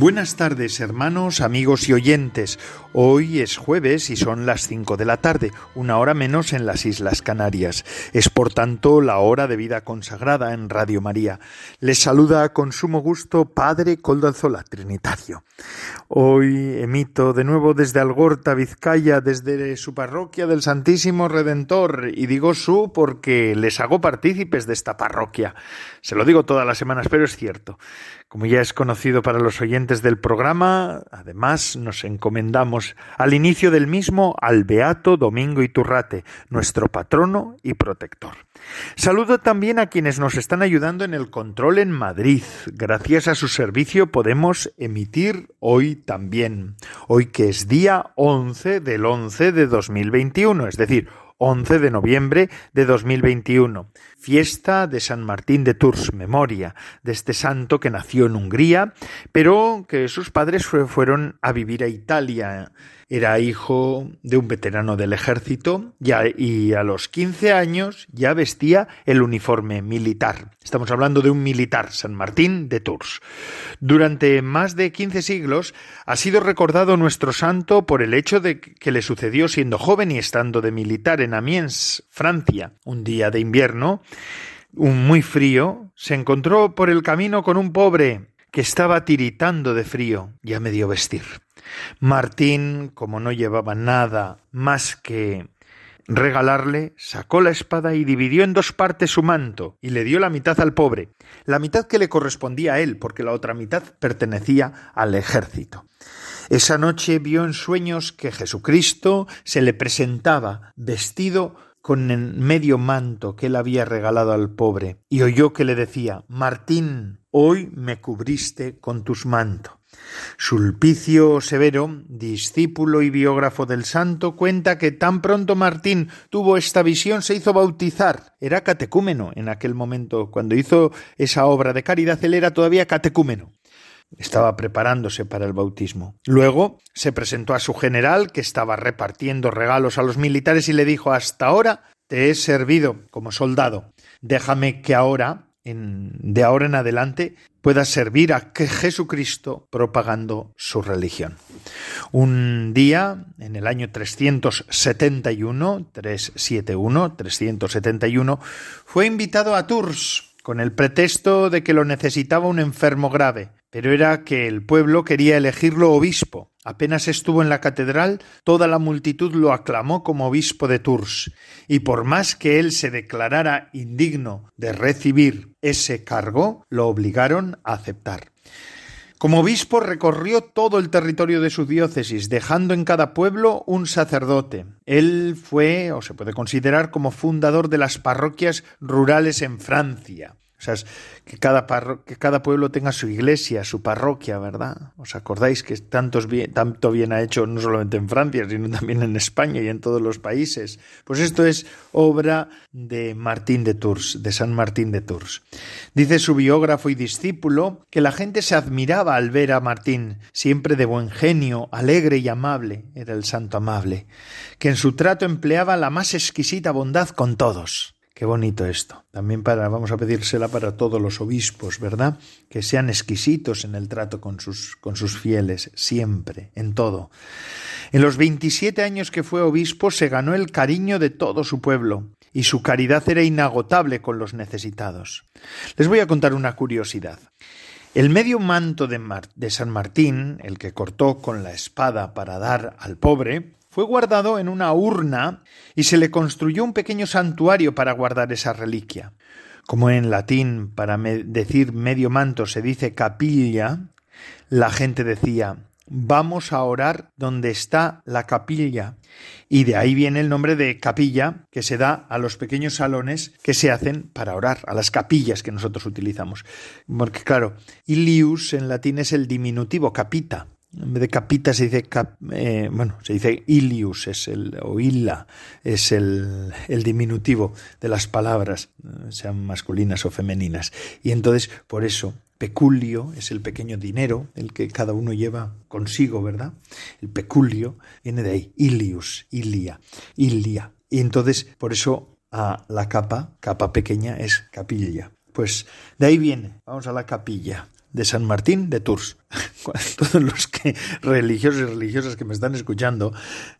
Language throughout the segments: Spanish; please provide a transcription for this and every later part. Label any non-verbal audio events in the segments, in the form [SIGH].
Buenas tardes, hermanos, amigos y oyentes. Hoy es jueves y son las cinco de la tarde, una hora menos en las Islas Canarias. Es por tanto la hora de vida consagrada en Radio María. Les saluda con sumo gusto Padre Coldo Alzola, Trinitario. Hoy emito de nuevo desde Algorta, Vizcaya, desde su parroquia del Santísimo Redentor, y digo su porque les hago partícipes de esta parroquia. Se lo digo todas las semanas, pero es cierto. Como ya es conocido para los oyentes del programa, además nos encomendamos al inicio del mismo al Beato Domingo Iturrate, nuestro patrono y protector. Saludo también a quienes nos están ayudando en el control en Madrid. Gracias a su servicio podemos emitir hoy también. Hoy que es día 11 del 11 de 2021, es decir, 11 de noviembre de 2021, fiesta de San Martín de Tours, memoria de este santo que nació en Hungría, pero que sus padres fueron a vivir a Italia era hijo de un veterano del ejército y a los 15 años ya vestía el uniforme militar. Estamos hablando de un militar, San Martín de Tours. Durante más de 15 siglos ha sido recordado nuestro santo por el hecho de que le sucedió siendo joven y estando de militar en Amiens, Francia, un día de invierno, un muy frío, se encontró por el camino con un pobre que estaba tiritando de frío y a medio vestir. Martín, como no llevaba nada más que regalarle, sacó la espada y dividió en dos partes su manto, y le dio la mitad al pobre, la mitad que le correspondía a él, porque la otra mitad pertenecía al ejército. Esa noche vio en sueños que Jesucristo se le presentaba vestido con el medio manto que él había regalado al pobre, y oyó que le decía Martín, hoy me cubriste con tus mantos. Sulpicio Severo, discípulo y biógrafo del santo, cuenta que tan pronto Martín tuvo esta visión se hizo bautizar. Era catecúmeno en aquel momento. Cuando hizo esa obra de caridad, él era todavía catecúmeno. Estaba preparándose para el bautismo. Luego se presentó a su general, que estaba repartiendo regalos a los militares, y le dijo Hasta ahora te he servido como soldado. Déjame que ahora de ahora en adelante pueda servir a Jesucristo propagando su religión. Un día, en el año 371, 371, 371, fue invitado a Tours con el pretexto de que lo necesitaba un enfermo grave, pero era que el pueblo quería elegirlo obispo Apenas estuvo en la catedral, toda la multitud lo aclamó como obispo de Tours, y por más que él se declarara indigno de recibir ese cargo, lo obligaron a aceptar. Como obispo recorrió todo el territorio de su diócesis, dejando en cada pueblo un sacerdote. Él fue, o se puede considerar, como fundador de las parroquias rurales en Francia. O sea, que cada, que cada pueblo tenga su iglesia, su parroquia, ¿verdad? ¿Os acordáis que tanto bien ha hecho no solamente en Francia, sino también en España y en todos los países? Pues esto es obra de Martín de Tours, de San Martín de Tours. Dice su biógrafo y discípulo que la gente se admiraba al ver a Martín, siempre de buen genio, alegre y amable, era el santo amable, que en su trato empleaba la más exquisita bondad con todos. Qué bonito esto. También para, vamos a pedírsela para todos los obispos, ¿verdad? Que sean exquisitos en el trato con sus, con sus fieles, siempre, en todo. En los 27 años que fue obispo se ganó el cariño de todo su pueblo y su caridad era inagotable con los necesitados. Les voy a contar una curiosidad. El medio manto de, de San Martín, el que cortó con la espada para dar al pobre, fue guardado en una urna y se le construyó un pequeño santuario para guardar esa reliquia. Como en latín para decir medio manto se dice capilla, la gente decía vamos a orar donde está la capilla. Y de ahí viene el nombre de capilla que se da a los pequeños salones que se hacen para orar, a las capillas que nosotros utilizamos. Porque claro, ilius en latín es el diminutivo capita. En vez de capita se dice eh, bueno, se dice ilius, es el, o illa, es el, el diminutivo de las palabras, eh, sean masculinas o femeninas. Y entonces, por eso, peculio es el pequeño dinero, el que cada uno lleva consigo, ¿verdad? El peculio viene de ahí, ilius, ilia, ilia. Y entonces, por eso, a la capa, capa pequeña, es capilla. Pues de ahí viene, vamos a la capilla de San Martín de Tours. [LAUGHS] Todos los que religiosos y religiosas que me están escuchando,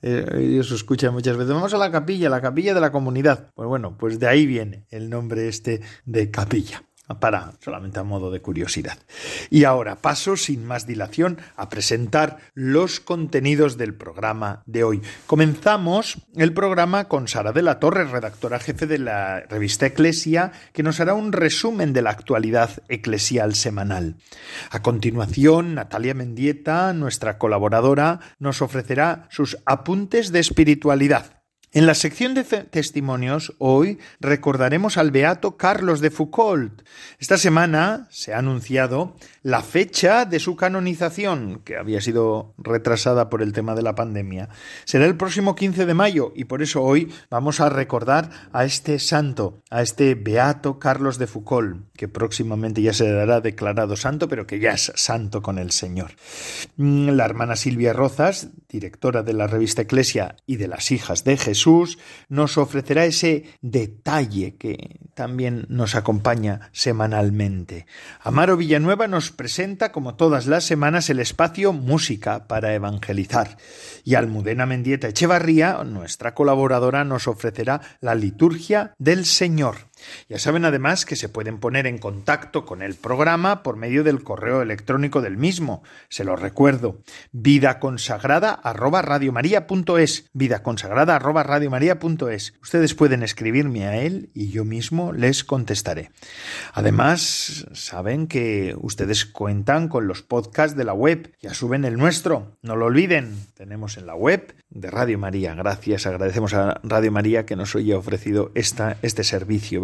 eh, ellos escuchan muchas veces, vamos a la capilla, la capilla de la comunidad. Pues bueno, pues de ahí viene el nombre este de capilla para solamente a modo de curiosidad. Y ahora paso sin más dilación a presentar los contenidos del programa de hoy. Comenzamos el programa con Sara de la Torre, redactora jefe de la revista Eclesia, que nos hará un resumen de la actualidad eclesial semanal. A continuación, Natalia Mendieta, nuestra colaboradora, nos ofrecerá sus apuntes de espiritualidad. En la sección de testimonios hoy recordaremos al beato Carlos de Foucault. Esta semana se ha anunciado la fecha de su canonización, que había sido retrasada por el tema de la pandemia. Será el próximo 15 de mayo y por eso hoy vamos a recordar a este santo, a este beato Carlos de Foucault, que próximamente ya se dará declarado santo, pero que ya es santo con el Señor. Mm, la hermana Silvia Rozas, directora de la revista Eclesia y de las hijas de Jesús, Jesús nos ofrecerá ese detalle que también nos acompaña semanalmente. Amaro Villanueva nos presenta, como todas las semanas, el espacio Música para Evangelizar. Y Almudena Mendieta Echevarría, nuestra colaboradora, nos ofrecerá la liturgia del Señor. Ya saben además que se pueden poner en contacto con el programa por medio del correo electrónico del mismo. Se lo recuerdo, vida consagrada arroba vida consagrada arroba Ustedes pueden escribirme a él y yo mismo les contestaré. Además, saben que ustedes cuentan con los podcasts de la web. Ya suben el nuestro, no lo olviden. Tenemos en la web de Radio María. Gracias, agradecemos a Radio María que nos haya ofrecido esta, este servicio,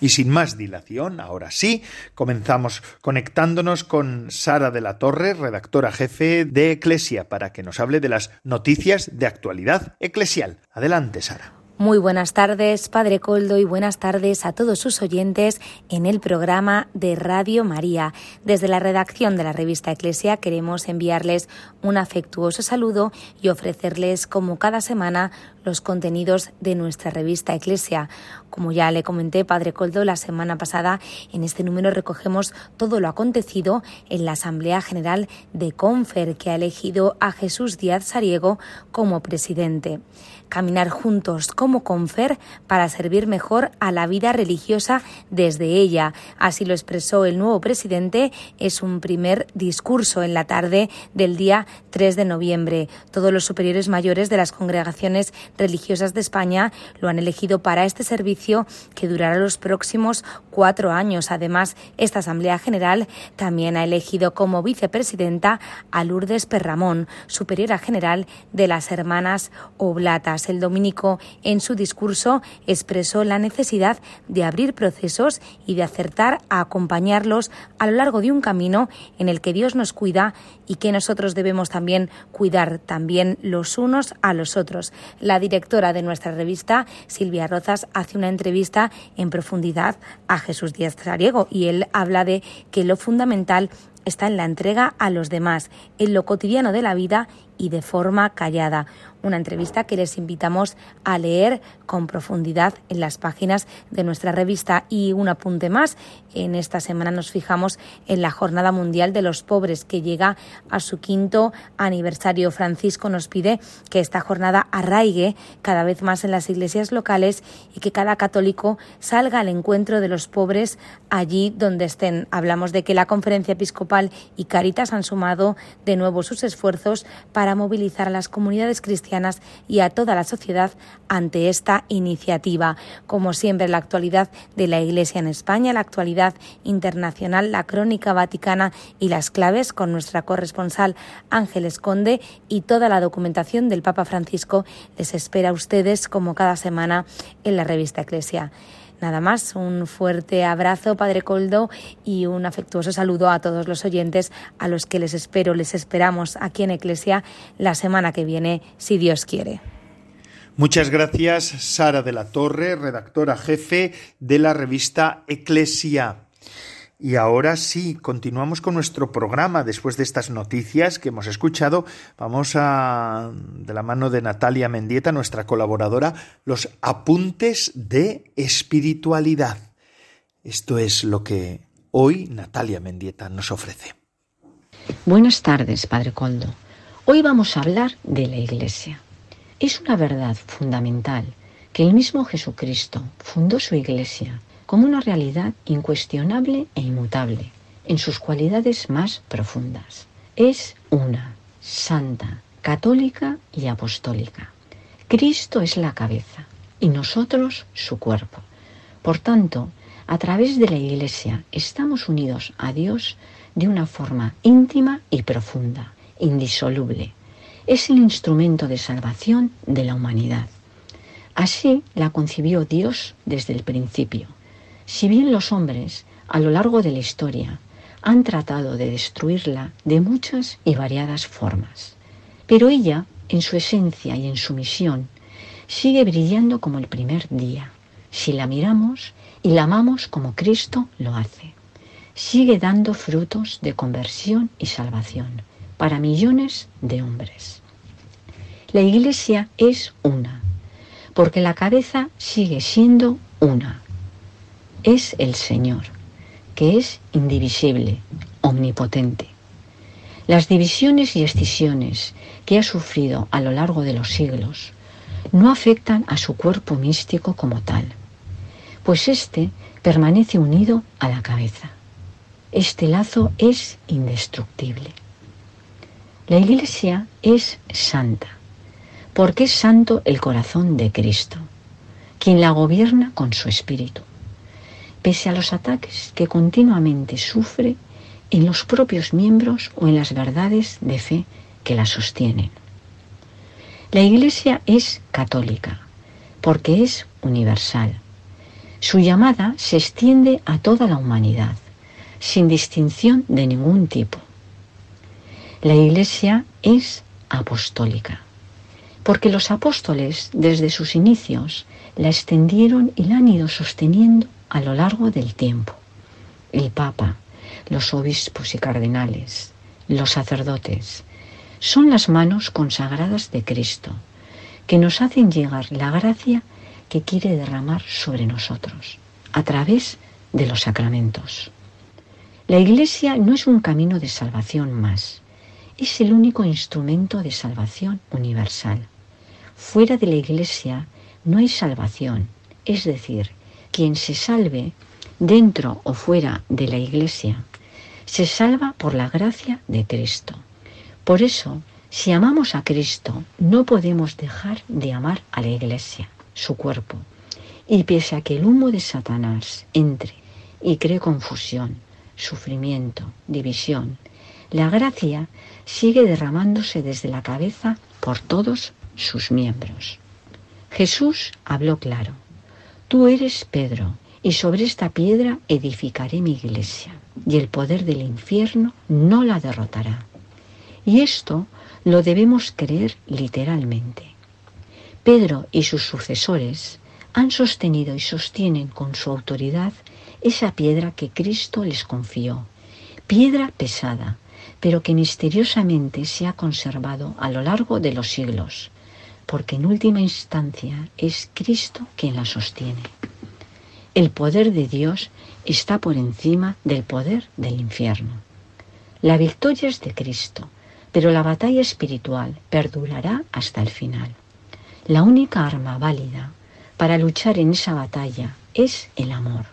Y sin más dilación, ahora sí, comenzamos conectándonos con Sara de la Torre, redactora jefe de Eclesia, para que nos hable de las noticias de actualidad eclesial. Adelante, Sara. Muy buenas tardes, Padre Coldo, y buenas tardes a todos sus oyentes en el programa de Radio María. Desde la redacción de la revista Eclesia queremos enviarles un afectuoso saludo y ofrecerles, como cada semana, los contenidos de nuestra revista Eclesia. Como ya le comenté, Padre Coldo, la semana pasada en este número recogemos todo lo acontecido en la Asamblea General de Confer, que ha elegido a Jesús Díaz Sariego como presidente caminar juntos como confer para servir mejor a la vida religiosa desde ella. Así lo expresó el nuevo presidente. Es un primer discurso en la tarde del día 3 de noviembre. Todos los superiores mayores de las congregaciones religiosas de España lo han elegido para este servicio que durará los próximos cuatro años. Además, esta Asamblea General también ha elegido como vicepresidenta a Lourdes Perramón, superiora general de las Hermanas Oblatas el dominico, en su discurso, expresó la necesidad de abrir procesos y de acertar a acompañarlos a lo largo de un camino en el que Dios nos cuida y que nosotros debemos también cuidar también los unos a los otros. La directora de nuestra revista, Silvia Rozas, hace una entrevista en profundidad a Jesús Díaz Sariego y él habla de que lo fundamental está en la entrega a los demás, en lo cotidiano de la vida y de forma callada una entrevista que les invitamos a leer con profundidad en las páginas de nuestra revista. Y un apunte más, en esta semana nos fijamos en la Jornada Mundial de los Pobres, que llega a su quinto aniversario. Francisco nos pide que esta jornada arraigue cada vez más en las iglesias locales y que cada católico salga al encuentro de los pobres allí donde estén. Hablamos de que la Conferencia Episcopal y Caritas han sumado de nuevo sus esfuerzos para movilizar a las comunidades cristianas y a toda la sociedad ante esta iniciativa. Como siempre, la actualidad de la Iglesia en España, la actualidad internacional, la crónica vaticana y las claves con nuestra corresponsal Ángeles Conde y toda la documentación del Papa Francisco les espera a ustedes como cada semana en la revista Eclesia. Nada más, un fuerte abrazo, Padre Coldo, y un afectuoso saludo a todos los oyentes a los que les espero, les esperamos aquí en Eclesia la semana que viene, si Dios quiere. Muchas gracias, Sara de la Torre, redactora jefe de la revista Eclesia. Y ahora sí, continuamos con nuestro programa. Después de estas noticias que hemos escuchado, vamos a, de la mano de Natalia Mendieta, nuestra colaboradora, los apuntes de espiritualidad. Esto es lo que hoy Natalia Mendieta nos ofrece. Buenas tardes, Padre Coldo. Hoy vamos a hablar de la Iglesia. Es una verdad fundamental que el mismo Jesucristo fundó su Iglesia como una realidad incuestionable e inmutable en sus cualidades más profundas. Es una, santa, católica y apostólica. Cristo es la cabeza y nosotros su cuerpo. Por tanto, a través de la Iglesia estamos unidos a Dios de una forma íntima y profunda, indisoluble. Es el instrumento de salvación de la humanidad. Así la concibió Dios desde el principio si bien los hombres, a lo largo de la historia, han tratado de destruirla de muchas y variadas formas, pero ella, en su esencia y en su misión, sigue brillando como el primer día, si la miramos y la amamos como Cristo lo hace. Sigue dando frutos de conversión y salvación para millones de hombres. La iglesia es una, porque la cabeza sigue siendo una, es el Señor, que es indivisible, omnipotente. Las divisiones y escisiones que ha sufrido a lo largo de los siglos no afectan a su cuerpo místico como tal, pues éste permanece unido a la cabeza. Este lazo es indestructible. La Iglesia es santa, porque es santo el corazón de Cristo, quien la gobierna con su espíritu pese a los ataques que continuamente sufre en los propios miembros o en las verdades de fe que la sostienen. La Iglesia es católica porque es universal. Su llamada se extiende a toda la humanidad, sin distinción de ningún tipo. La Iglesia es apostólica, porque los apóstoles desde sus inicios la extendieron y la han ido sosteniendo a lo largo del tiempo. El Papa, los obispos y cardenales, los sacerdotes, son las manos consagradas de Cristo, que nos hacen llegar la gracia que quiere derramar sobre nosotros, a través de los sacramentos. La Iglesia no es un camino de salvación más, es el único instrumento de salvación universal. Fuera de la Iglesia no hay salvación, es decir, quien se salve dentro o fuera de la iglesia, se salva por la gracia de Cristo. Por eso, si amamos a Cristo, no podemos dejar de amar a la iglesia, su cuerpo. Y pese a que el humo de Satanás entre y cree confusión, sufrimiento, división, la gracia sigue derramándose desde la cabeza por todos sus miembros. Jesús habló claro. Tú eres Pedro, y sobre esta piedra edificaré mi iglesia, y el poder del infierno no la derrotará. Y esto lo debemos creer literalmente. Pedro y sus sucesores han sostenido y sostienen con su autoridad esa piedra que Cristo les confió, piedra pesada, pero que misteriosamente se ha conservado a lo largo de los siglos, porque en última instancia es Cristo quien la sostiene. El poder de Dios está por encima del poder del infierno. La victoria es de Cristo, pero la batalla espiritual perdurará hasta el final. La única arma válida para luchar en esa batalla es el amor.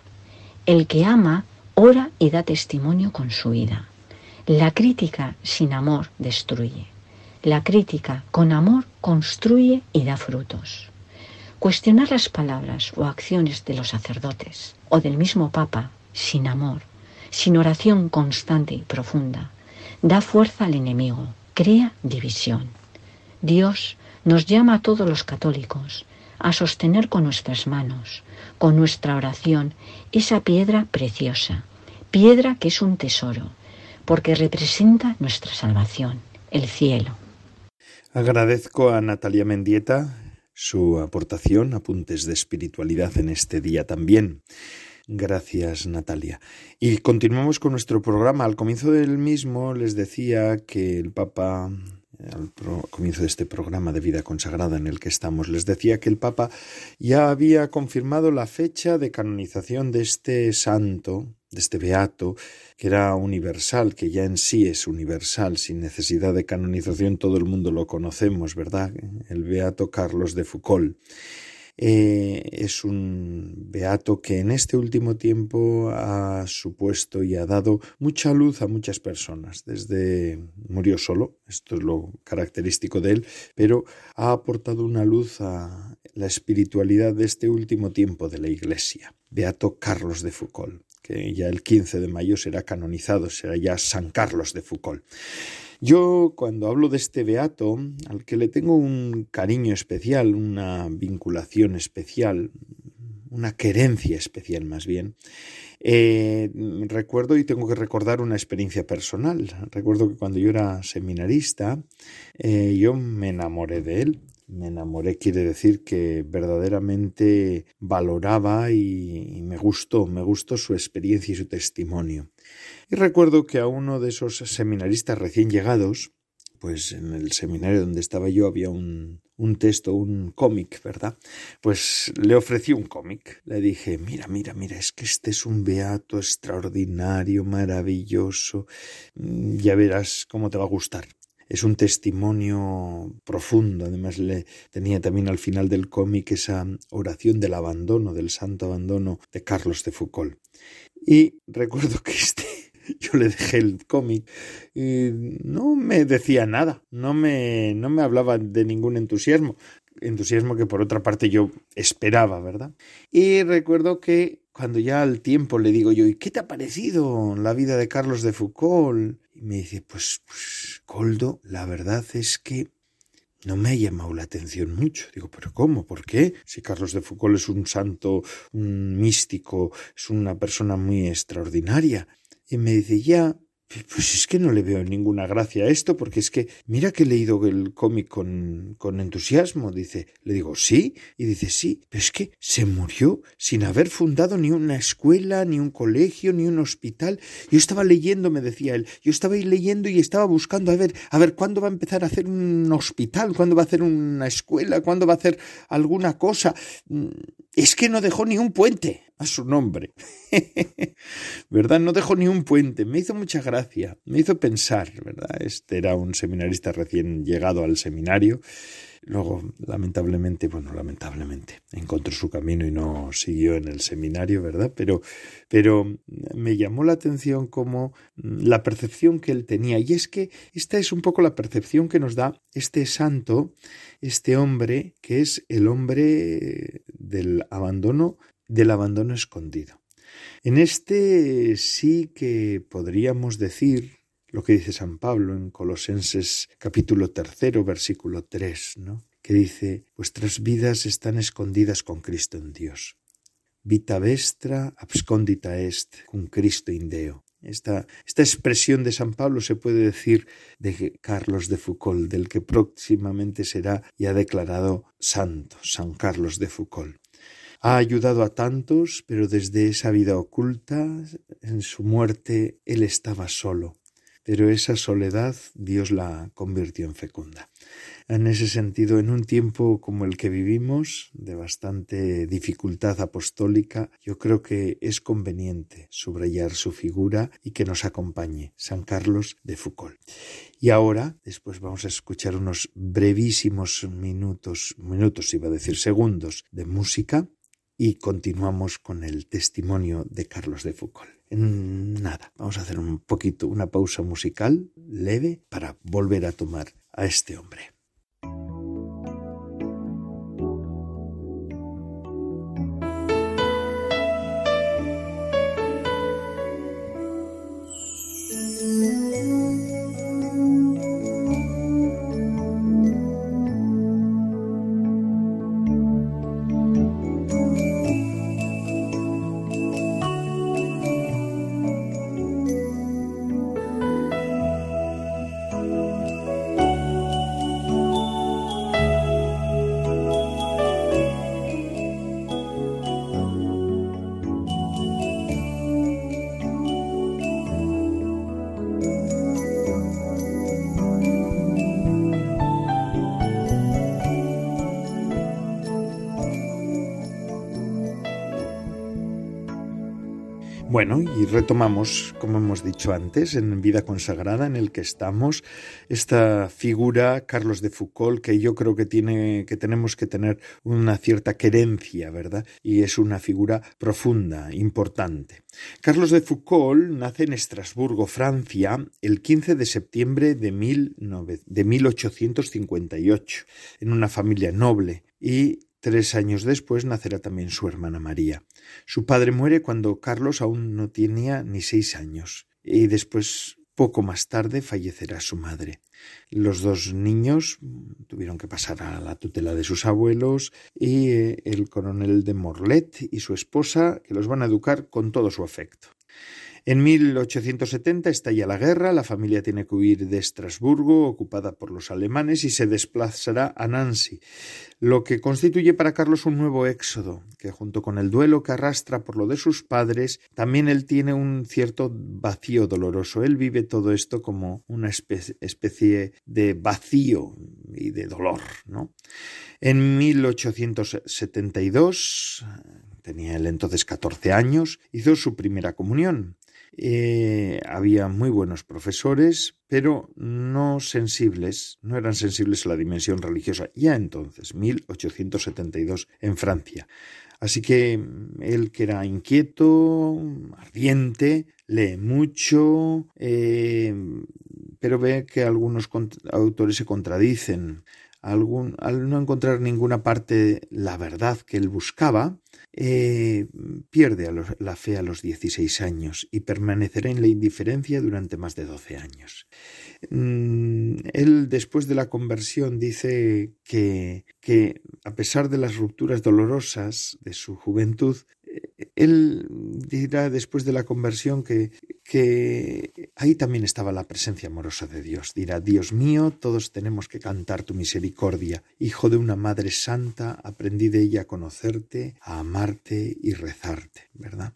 El que ama ora y da testimonio con su vida. La crítica sin amor destruye. La crítica con amor construye y da frutos. Cuestionar las palabras o acciones de los sacerdotes o del mismo Papa sin amor, sin oración constante y profunda, da fuerza al enemigo, crea división. Dios nos llama a todos los católicos a sostener con nuestras manos, con nuestra oración, esa piedra preciosa, piedra que es un tesoro, porque representa nuestra salvación, el cielo. Agradezco a Natalia Mendieta su aportación, apuntes de espiritualidad en este día también. Gracias, Natalia. Y continuamos con nuestro programa. Al comienzo del mismo les decía que el Papa al comienzo de este programa de vida consagrada en el que estamos, les decía que el Papa ya había confirmado la fecha de canonización de este santo, de este beato, que era universal, que ya en sí es universal, sin necesidad de canonización, todo el mundo lo conocemos, ¿verdad? El beato Carlos de Foucault. Eh, es un beato que en este último tiempo ha supuesto y ha dado mucha luz a muchas personas. Desde murió solo, esto es lo característico de él, pero ha aportado una luz a la espiritualidad de este último tiempo de la Iglesia. Beato Carlos de Foucault que ya el 15 de mayo será canonizado, será ya San Carlos de Foucault. Yo cuando hablo de este beato, al que le tengo un cariño especial, una vinculación especial, una querencia especial más bien, eh, recuerdo y tengo que recordar una experiencia personal. Recuerdo que cuando yo era seminarista, eh, yo me enamoré de él. Me enamoré quiere decir que verdaderamente valoraba y me gustó, me gustó su experiencia y su testimonio. Y recuerdo que a uno de esos seminaristas recién llegados, pues en el seminario donde estaba yo había un, un texto, un cómic, ¿verdad? Pues le ofrecí un cómic. Le dije, mira, mira, mira, es que este es un beato extraordinario, maravilloso. Mm, ya verás cómo te va a gustar. Es un testimonio profundo. Además, le tenía también al final del cómic esa oración del abandono, del santo abandono de Carlos de Foucault. Y recuerdo que este [LAUGHS] yo le dejé el cómic y no me decía nada, no me, no me hablaba de ningún entusiasmo, entusiasmo que por otra parte yo esperaba, ¿verdad? Y recuerdo que cuando ya al tiempo le digo yo, ¿y qué te ha parecido la vida de Carlos de Foucault? Y me dice, pues, pues Coldo, la verdad es que no me ha llamado la atención mucho. Digo, pero ¿cómo? ¿Por qué? Si Carlos de Foucault es un santo, un místico, es una persona muy extraordinaria. Y me dice, ya, pues es que no le veo ninguna gracia a esto, porque es que mira que he leído el cómic con, con entusiasmo. Dice, le digo, sí, y dice, sí, pero es que se murió sin haber fundado ni una escuela, ni un colegio, ni un hospital. Yo estaba leyendo, me decía él, yo estaba leyendo y estaba buscando a ver, a ver cuándo va a empezar a hacer un hospital, cuándo va a hacer una escuela, cuándo va a hacer alguna cosa. Mm, es que no dejó ni un puente a su nombre. [LAUGHS] ¿Verdad? No dejó ni un puente. Me hizo mucha gracia, me hizo pensar, ¿verdad? Este era un seminarista recién llegado al seminario. Luego, lamentablemente, bueno, lamentablemente, encontró su camino y no siguió en el seminario, ¿verdad? Pero, pero me llamó la atención como la percepción que él tenía. Y es que esta es un poco la percepción que nos da este santo, este hombre, que es el hombre del abandono del abandono escondido. En este sí que podríamos decir lo que dice San Pablo en Colosenses capítulo tercero versículo tres, ¿no? que dice vuestras vidas están escondidas con Cristo en Dios. Vita vestra abscondita est cum Cristo in Deo. Esta, esta expresión de San Pablo se puede decir de Carlos de Foucault, del que próximamente será ya declarado santo, San Carlos de Foucault. Ha ayudado a tantos, pero desde esa vida oculta, en su muerte, él estaba solo. Pero esa soledad Dios la convirtió en fecunda. En ese sentido, en un tiempo como el que vivimos, de bastante dificultad apostólica, yo creo que es conveniente subrayar su figura y que nos acompañe San Carlos de Foucault. Y ahora, después vamos a escuchar unos brevísimos minutos, minutos iba a decir segundos, de música y continuamos con el testimonio de Carlos de Foucault. nada, vamos a hacer un poquito, una pausa musical leve para volver a tomar a este hombre. Bueno, y retomamos, como hemos dicho antes, en Vida Consagrada, en el que estamos, esta figura, Carlos de Foucault, que yo creo que tiene, que tenemos que tener una cierta querencia, ¿verdad? Y es una figura profunda, importante. Carlos de Foucault nace en Estrasburgo, Francia, el 15 de septiembre de, de 1858, en una familia noble, y Tres años después nacerá también su hermana María. Su padre muere cuando Carlos aún no tenía ni seis años y después, poco más tarde, fallecerá su madre. Los dos niños tuvieron que pasar a la tutela de sus abuelos y eh, el coronel de Morlet y su esposa, que los van a educar con todo su afecto. En 1870 estalla la guerra, la familia tiene que huir de Estrasburgo, ocupada por los alemanes, y se desplazará a Nancy, lo que constituye para Carlos un nuevo éxodo, que junto con el duelo que arrastra por lo de sus padres, también él tiene un cierto vacío doloroso. Él vive todo esto como una especie de vacío y de dolor, ¿no? En 1872 tenía él entonces 14 años, hizo su primera comunión. Eh, había muy buenos profesores, pero no sensibles, no eran sensibles a la dimensión religiosa, ya entonces, 1872, en Francia. Así que mm, él que era inquieto, ardiente, lee mucho, eh, pero ve que algunos autores se contradicen. Al no encontrar ninguna parte la verdad que él buscaba, eh, pierde la fe a los 16 años y permanecerá en la indiferencia durante más de 12 años. Mm, él después de la conversión dice que, que a pesar de las rupturas dolorosas de su juventud, él dirá después de la conversión que, ahí también estaba la presencia amorosa de Dios. Dirá, Dios mío, todos tenemos que cantar tu misericordia. Hijo de una Madre Santa, aprendí de ella a conocerte, a amarte y rezarte, ¿verdad?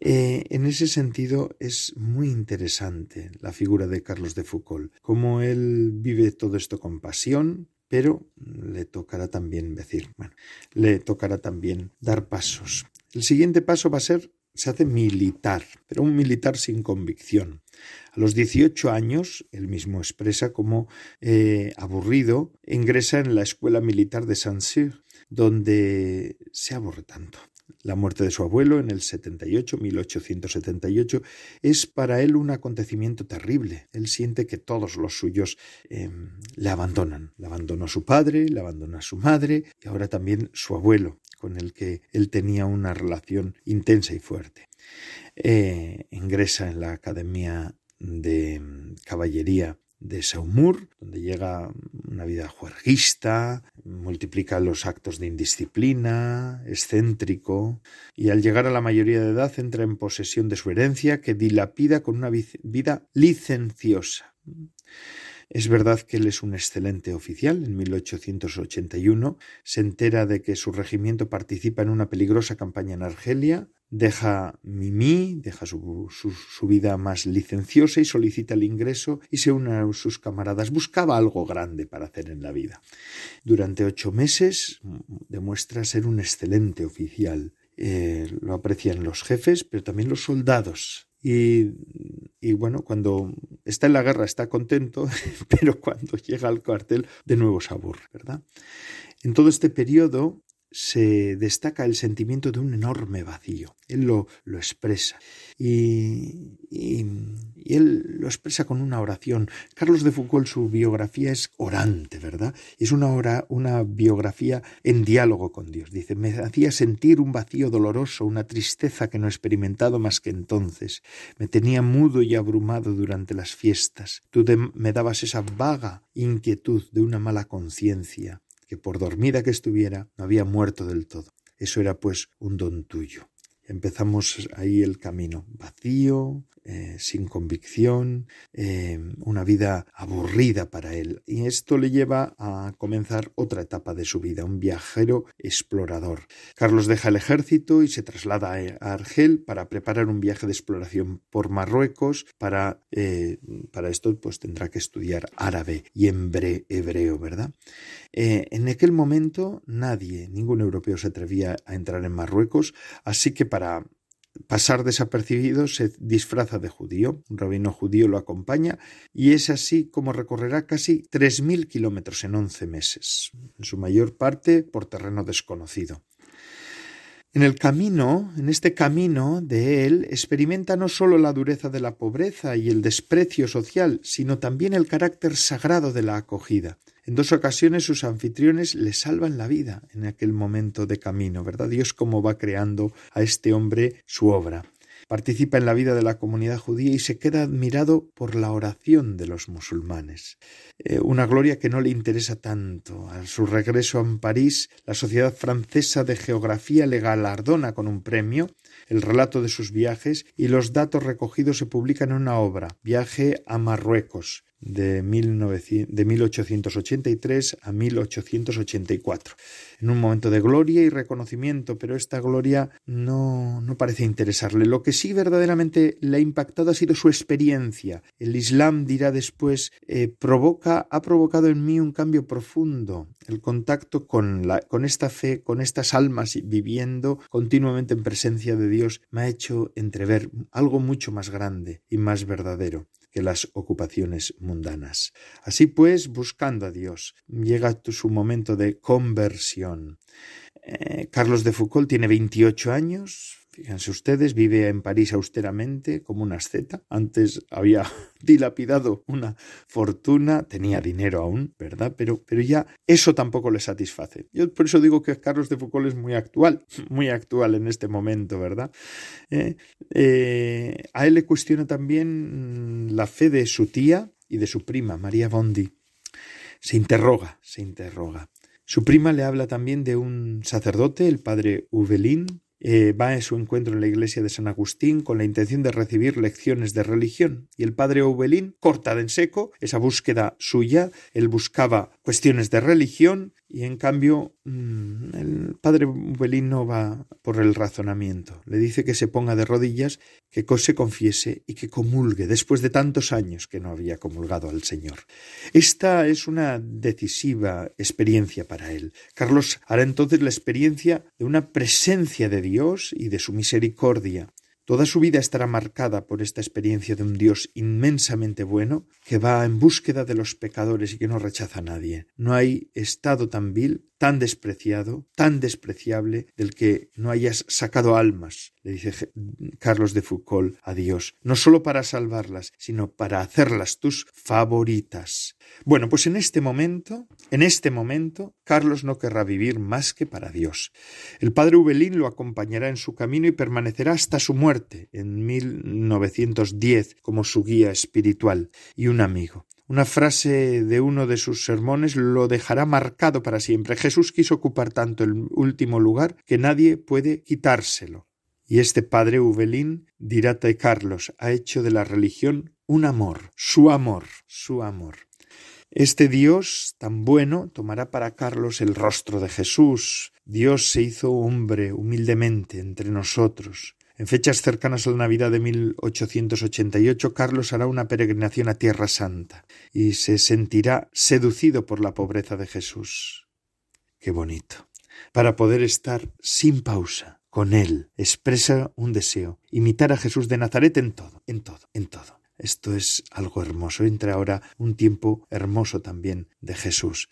Eh, en ese sentido es muy interesante la figura de Carlos de Foucault, cómo él vive todo esto con pasión, pero le tocará también decir, bueno, le tocará también dar pasos. El siguiente paso va a ser, se hace militar, pero un militar sin convicción. A los 18 años, él mismo expresa como eh, aburrido, ingresa en la escuela militar de Saint-Cyr, donde se aburre tanto. La muerte de su abuelo en el 78, 1878, es para él un acontecimiento terrible. Él siente que todos los suyos em, le abandonan. Le abandonó su padre, le abandona su madre y ahora también su abuelo con el que él tenía una relación intensa y fuerte. Eh, ingresa en la Academia de Caballería de Saumur, donde llega una vida juerguista, multiplica los actos de indisciplina, excéntrico, y al llegar a la mayoría de edad entra en posesión de su herencia que dilapida con una vida licenciosa. Es verdad que él es un excelente oficial. En 1881 se entera de que su regimiento participa en una peligrosa campaña en Argelia, deja Mimi, deja su, su, vida más licenciosa y solicita el ingreso y se une a sus camaradas. Buscaba algo grande para hacer en la vida. Durante ocho meses demuestra ser un excelente oficial. Eh, lo aprecian los jefes, pero también los soldados. Y, y, bueno, cuando está en la guerra está contento, [LAUGHS] pero cuando llega al cuartel de nuevo se aburre, ¿verdad? En todo este periodo se destaca el sentimiento de un enorme vacío. Él lo, lo expresa. Y, y, él lo expresa con una oración. Carlos de Foucault, su biografía es orante, ¿verdad? Es una, una biografía en diálogo con Dios. Dice, me hacía sentir un vacío doloroso, una tristeza que no he experimentado más que entonces. Me tenía mudo y abrumado durante las fiestas. Tú me dabas esa vaga inquietud de una mala conciencia que por dormida que estuviera no había muerto del todo. Eso era pues un don tuyo. Empezamos ahí el camino vacío, eh, sin convicción, eh, una vida aburrida para él. Y esto le lleva a comenzar otra etapa de su vida, un viajero explorador. Carlos deja el ejército y se traslada a Argel para preparar un viaje de exploración por Marruecos. Para, eh, para esto pues tendrá que estudiar árabe y hebreo, ¿verdad? en aquel momento nadie, ningún europeo se atrevía a entrar en Marruecos, así que para pasar desapercibido se disfraza de judío. Un rabino judío lo acompaña y es así como recorrerá casi tres mil kilómetros en once meses, en su mayor parte por terreno desconocido. En el camino, en este camino de él, experimenta no sólo la dureza de la pobreza y el desprecio social, sino también el carácter sagrado de la acogida. En dos ocasiones sus anfitriones le salvan la vida en aquel momento de camino, ¿verdad? Dios cómo va creando a este hombre su obra participa en la vida de la comunidad judía y se queda admirado por la oración de los musulmanes. Eh, una gloria que no le interesa tanto. A su regreso a París, la Sociedad Francesa de Geografía le galardona con un premio el relato de sus viajes y los datos recogidos se publican en una obra, Viaje a Marruecos, de, 1883 a 1884, en un momento de gloria y reconocimiento, pero esta gloria no, no parece interesarle. Lo que sí verdaderamente le ha impactado ha sido su experiencia. El Islam, dirá después, eh, provoca, ha provocado en mí un cambio profundo. El contacto con, la, con esta fe, con estas almas viviendo continuamente en presencia de Dios, me ha hecho entrever algo mucho más grande y más verdadero que las ocupaciones mundanas. Así pues, buscando a Dios, llega su momento de conversión. Eh, Carlos de Foucault tiene 28 años, Fíjense ustedes, vive en París austeramente, como una asceta. Antes había [LAUGHS] dilapidado una fortuna, tenía dinero aún, ¿verdad? Pero, pero ya eso tampoco le satisface. Yo por eso digo que Carlos de Foucault es muy actual, [LAUGHS] muy actual en este momento, ¿verdad? Eh, eh, a él le cuestiona también mm, la fe de su tía y de su prima, María Bondi. Se interroga, se interroga. Su prima le habla también de un sacerdote, el padre Uvelín, eh, va a su encuentro en la iglesia de San Agustín con la intención de recibir lecciones de religión. Y el padre Ubelín corta de en seco esa búsqueda suya, él buscaba cuestiones de religión y en cambio mm, el padre Ubelín no va por el razonamiento, le dice que se ponga de rodillas, que se confiese y que comulgue después de tantos años que no había comulgado al Señor. Esta es una decisiva experiencia para él. Carlos hará entonces la experiencia de una presencia de Dios y de su misericordia. Toda su vida estará marcada por esta experiencia de un Dios inmensamente bueno que va en búsqueda de los pecadores y que no rechaza a nadie. No hay estado tan vil tan despreciado, tan despreciable, del que no hayas sacado almas, le dice Carlos de Foucault a Dios, no sólo para salvarlas, sino para hacerlas tus favoritas. Bueno, pues en este momento, en este momento, Carlos no querrá vivir más que para Dios. El padre Ubelín lo acompañará en su camino y permanecerá hasta su muerte en 1910 como su guía espiritual y un amigo. Una frase de uno de sus sermones lo dejará marcado para siempre. Jesús quiso ocupar tanto el último lugar que nadie puede quitárselo. Y este padre Ubelín, dirá de Carlos, ha hecho de la religión un amor, su amor, su amor. Este Dios tan bueno tomará para Carlos el rostro de Jesús. Dios se hizo hombre humildemente entre nosotros. En fechas cercanas a la Navidad de 1888, Carlos hará una peregrinación a Tierra Santa y se sentirá seducido por la pobreza de Jesús. Qué bonito. Para poder estar sin pausa con Él, expresa un deseo, imitar a Jesús de Nazaret en todo, en todo, en todo. Esto es algo hermoso. Entra ahora un tiempo hermoso también de Jesús.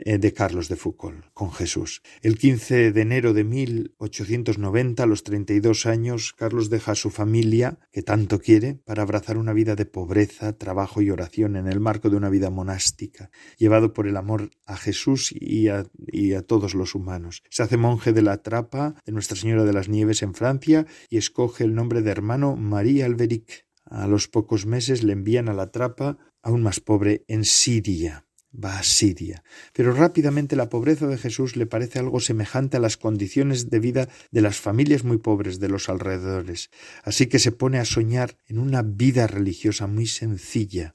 Eh, de Carlos de Foucault con Jesús. El 15 de enero de 1890, a los 32 años, Carlos deja a su familia, que tanto quiere, para abrazar una vida de pobreza, trabajo y oración en el marco de una vida monástica, llevado por el amor a Jesús y a, todos los humanos. Se hace monje de la Trapa de Nuestra Señora de las Nieves en Francia y escoge el nombre de hermano María Alberic. A los pocos meses le envían a la Trapa, aún más pobre, en Siria va a Siria. Pero rápidamente la pobreza de Jesús le parece algo semejante a las condiciones de vida de las familias muy pobres de los alrededores. Así que se pone a soñar en una vida religiosa muy sencilla.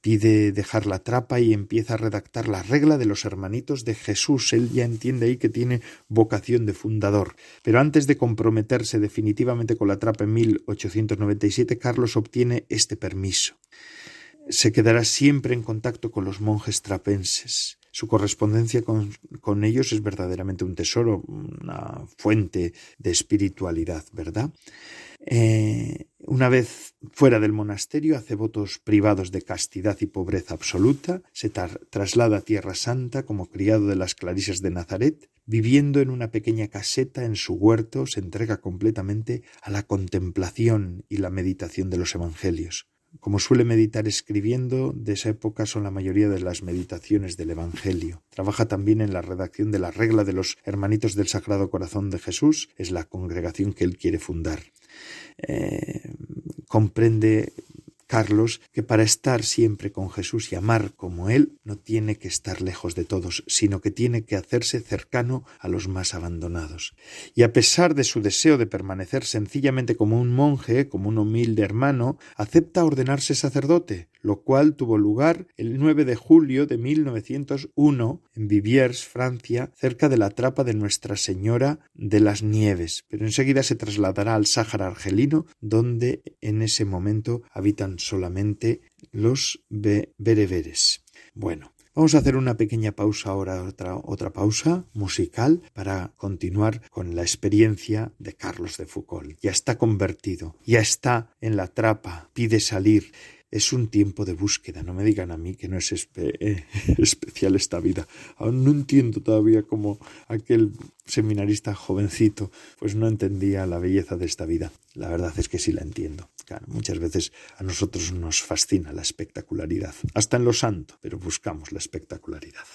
Pide dejar la trapa y empieza a redactar la regla de los hermanitos de Jesús. Él ya entiende ahí que tiene vocación de fundador. Pero antes de comprometerse definitivamente con la trapa en 1897, Carlos obtiene este permiso se quedará siempre en contacto con los monjes trapenses. Su correspondencia con, ellos es verdaderamente un tesoro, una fuente de espiritualidad, ¿verdad? Eh, una vez fuera del monasterio hace votos privados de castidad y pobreza absoluta, se traslada a Tierra Santa como criado de las Clarisas de Nazaret, viviendo en una pequeña caseta en su huerto, se entrega completamente a la contemplación y la meditación de los Evangelios. Como suele meditar escribiendo, de esa época son la mayoría de las meditaciones del Evangelio. Trabaja también en la redacción de la regla de los Hermanitos del Sagrado Corazón de Jesús, es la congregación que él quiere fundar. Eh, comprende Carlos que para estar siempre con Jesús y amar como Él no tiene que estar lejos de todos, sino que tiene que hacerse cercano a los más abandonados. Y a pesar de su deseo de permanecer sencillamente como un monje, como un humilde hermano, acepta ordenarse sacerdote, lo cual tuvo lugar el 9 de julio de 1901 en Viviers, Francia, cerca de la trapa de Nuestra Señora de las Nieves, pero enseguida se trasladará al Sáhara argelino, donde en ese momento habitan solamente los bereberes. Bueno, Vamos a hacer una pequeña pausa ahora, otra, otra pausa musical para continuar con la experiencia de Carlos de Foucault. Ya está convertido, ya está en la trapa, pide salir, es un tiempo de búsqueda. No me digan a mí que no es eh, [LAUGHS] especial esta vida. Aún no entiendo todavía cómo aquel seminarista jovencito pues no entendía la belleza de esta vida. La verdad es que sí la entiendo. Claro, muchas veces a nosotros nos fascina la espectacularidad, hasta en lo santo, pero buscamos la espectacularidad.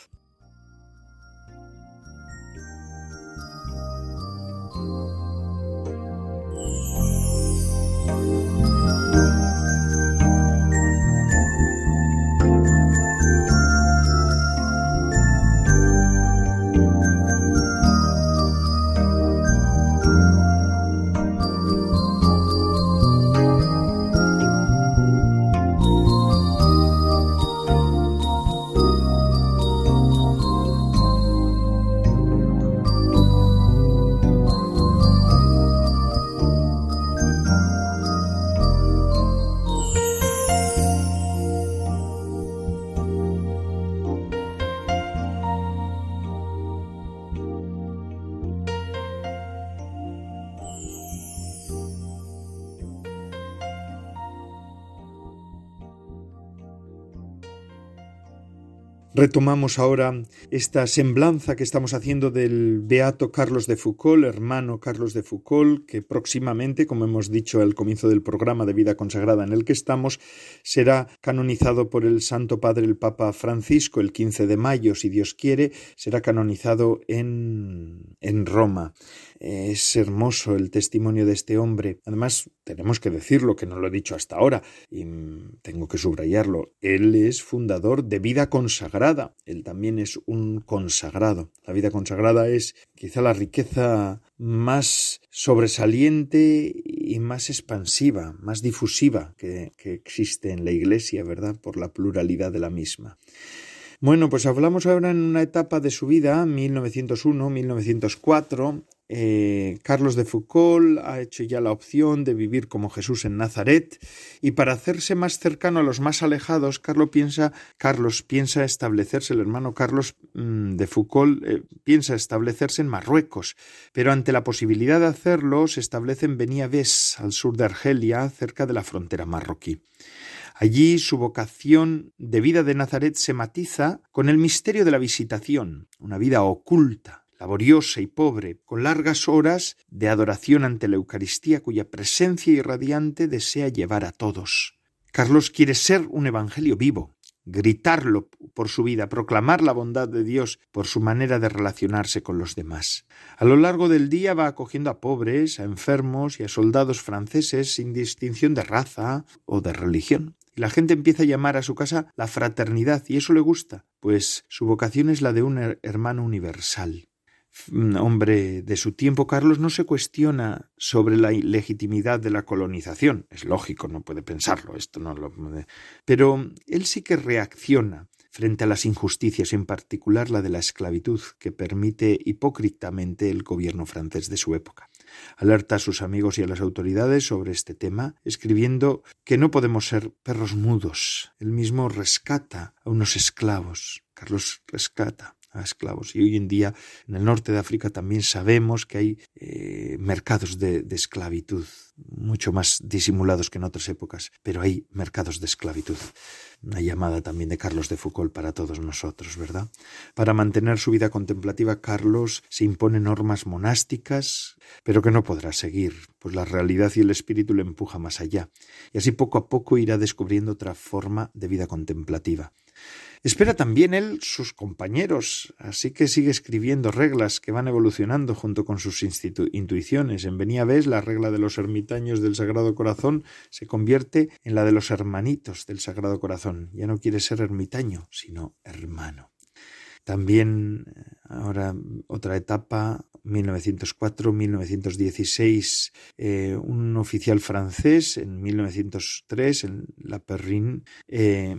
Retomamos ahora esta semblanza que estamos haciendo del beato Carlos de Foucault, hermano Carlos de Foucault, que próximamente, como hemos dicho al comienzo del programa de vida consagrada en el que estamos, será canonizado por el Santo Padre el Papa Francisco el 15 de mayo, si Dios quiere, será canonizado en, en Roma. Es hermoso el testimonio de este hombre. Además, tenemos que decirlo, que no lo he dicho hasta ahora, y tengo que subrayarlo. Él es fundador de vida consagrada. Él también es un consagrado. La vida consagrada es quizá la riqueza más sobresaliente y más expansiva, más difusiva que, que existe en la Iglesia, ¿verdad? Por la pluralidad de la misma. Bueno, pues hablamos ahora en una etapa de su vida, 1901-1904. Eh, Carlos de Foucault ha hecho ya la opción de vivir como Jesús en Nazaret y para hacerse más cercano a los más alejados, Carlos piensa, Carlos piensa establecerse, el hermano Carlos mm, de Foucault eh, piensa establecerse en Marruecos, pero ante la posibilidad de hacerlo se establece en Beniaves, al sur de Argelia, cerca de la frontera marroquí. Allí su vocación de vida de Nazaret se matiza con el misterio de la visitación, una vida oculta, laboriosa y pobre, con largas horas de adoración ante la Eucaristía cuya presencia irradiante desea llevar a todos. Carlos quiere ser un evangelio vivo, gritarlo por su vida, proclamar la bondad de Dios por su manera de relacionarse con los demás. A lo largo del día va acogiendo a pobres, a enfermos y a soldados franceses sin distinción de raza o de religión. La gente empieza a llamar a su casa la fraternidad y eso le gusta, pues su vocación es la de un hermano universal. Hombre de su tiempo, Carlos no se cuestiona sobre la legitimidad de la colonización. Es lógico, no puede pensarlo, esto no lo. Pero él sí que reacciona frente a las injusticias, en particular la de la esclavitud, que permite hipócritamente el gobierno francés de su época. Alerta a sus amigos y a las autoridades sobre este tema, escribiendo que no podemos ser perros mudos. Él mismo rescata a unos esclavos. Carlos rescata a esclavos. Y hoy en día en el norte de África también sabemos que hay eh, mercados de, de, esclavitud, mucho más disimulados que en otras épocas, pero hay mercados de esclavitud. Una llamada también de Carlos de Foucault para todos nosotros, ¿verdad? Para mantener su vida contemplativa, Carlos se impone normas monásticas, pero que no podrá seguir, pues la realidad y el espíritu le empuja más allá. Y así poco a poco irá descubriendo otra forma de vida contemplativa. Espera también él sus compañeros, así que sigue escribiendo reglas que van evolucionando junto con sus intuiciones. En Venía Ves, la regla de los ermitaños del Sagrado Corazón se convierte en la de los hermanitos del Sagrado Corazón. Ya no quiere ser ermitaño, sino hermano. También eh, ahora otra etapa, 1904-1916, eh, un oficial francés en 1903 en La Perrine, eh,